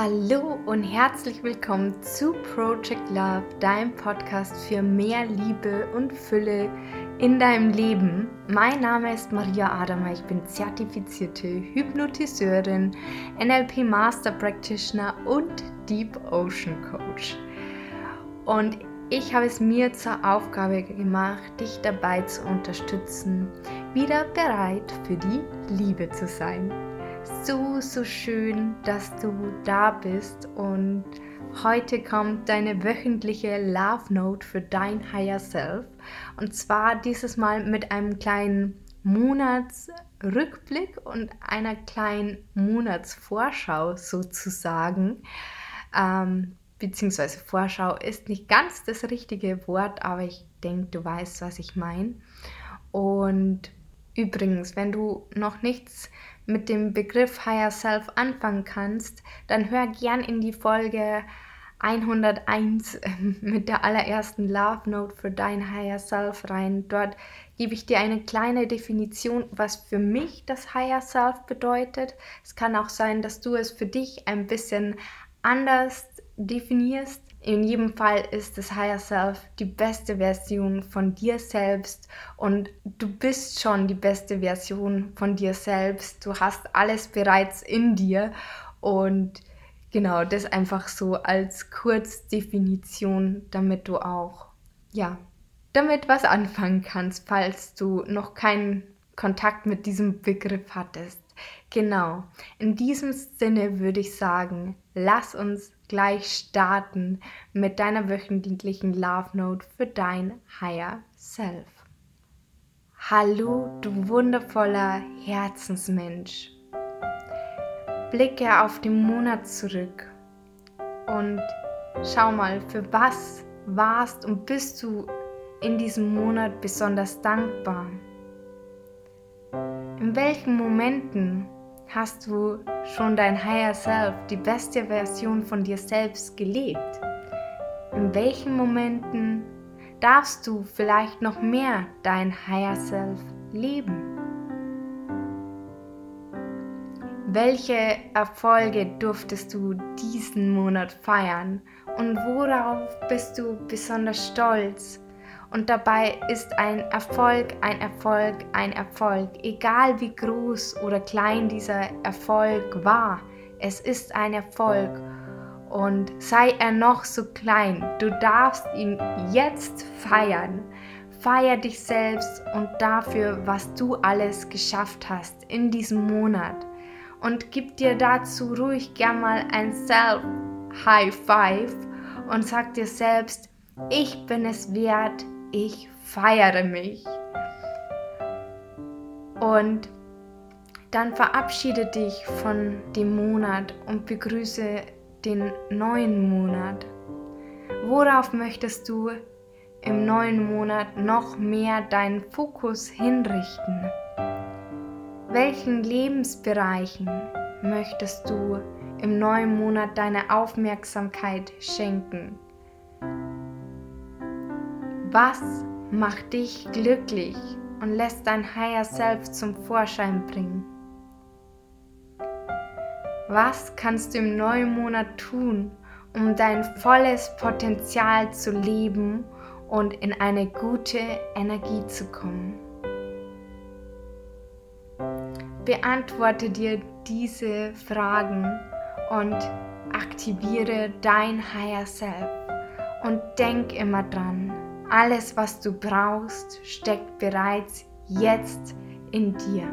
Hallo und herzlich willkommen zu Project Love, deinem Podcast für mehr Liebe und Fülle in deinem Leben. Mein Name ist Maria Adama, ich bin zertifizierte Hypnotiseurin, NLP Master Practitioner und Deep Ocean Coach. Und ich habe es mir zur Aufgabe gemacht, dich dabei zu unterstützen, wieder bereit für die Liebe zu sein so, so schön, dass du da bist und heute kommt deine wöchentliche Love Note für dein Higher Self und zwar dieses Mal mit einem kleinen Monatsrückblick und einer kleinen Monatsvorschau sozusagen. Ähm, beziehungsweise Vorschau ist nicht ganz das richtige Wort, aber ich denke, du weißt, was ich meine. Und übrigens, wenn du noch nichts mit dem Begriff Higher Self anfangen kannst, dann hör gern in die Folge 101 mit der allerersten Love Note für dein Higher Self rein. Dort gebe ich dir eine kleine Definition, was für mich das Higher Self bedeutet. Es kann auch sein, dass du es für dich ein bisschen anders definierst. In jedem Fall ist das Higher Self die beste Version von dir selbst und du bist schon die beste Version von dir selbst. Du hast alles bereits in dir und genau das einfach so als Kurzdefinition, damit du auch ja damit was anfangen kannst, falls du noch keinen Kontakt mit diesem Begriff hattest. Genau. In diesem Sinne würde ich sagen, lass uns gleich starten mit deiner wöchentlichen Love Note für dein Higher Self. Hallo, du wundervoller Herzensmensch. Blicke auf den Monat zurück und schau mal, für was warst und bist du in diesem Monat besonders dankbar? In welchen Momenten hast du schon dein Higher Self, die beste Version von dir selbst gelebt? In welchen Momenten darfst du vielleicht noch mehr dein Higher Self leben? Welche Erfolge durftest du diesen Monat feiern und worauf bist du besonders stolz? Und dabei ist ein Erfolg ein Erfolg ein Erfolg, egal wie groß oder klein dieser Erfolg war. Es ist ein Erfolg. Und sei er noch so klein, du darfst ihn jetzt feiern. Feier dich selbst und dafür, was du alles geschafft hast in diesem Monat. Und gib dir dazu ruhig gern mal ein Self-High Five und sag dir selbst, ich bin es wert, ich feiere mich. Und dann verabschiede dich von dem Monat und begrüße den neuen Monat. Worauf möchtest du im neuen Monat noch mehr deinen Fokus hinrichten? Welchen Lebensbereichen möchtest du im neuen Monat deine Aufmerksamkeit schenken? Was macht dich glücklich und lässt dein Higher Self zum Vorschein bringen? Was kannst du im neuen Monat tun, um dein volles Potenzial zu leben und in eine gute Energie zu kommen? Beantworte dir diese Fragen und aktiviere dein Higher Self. Und denk immer dran, alles, was du brauchst, steckt bereits jetzt in dir.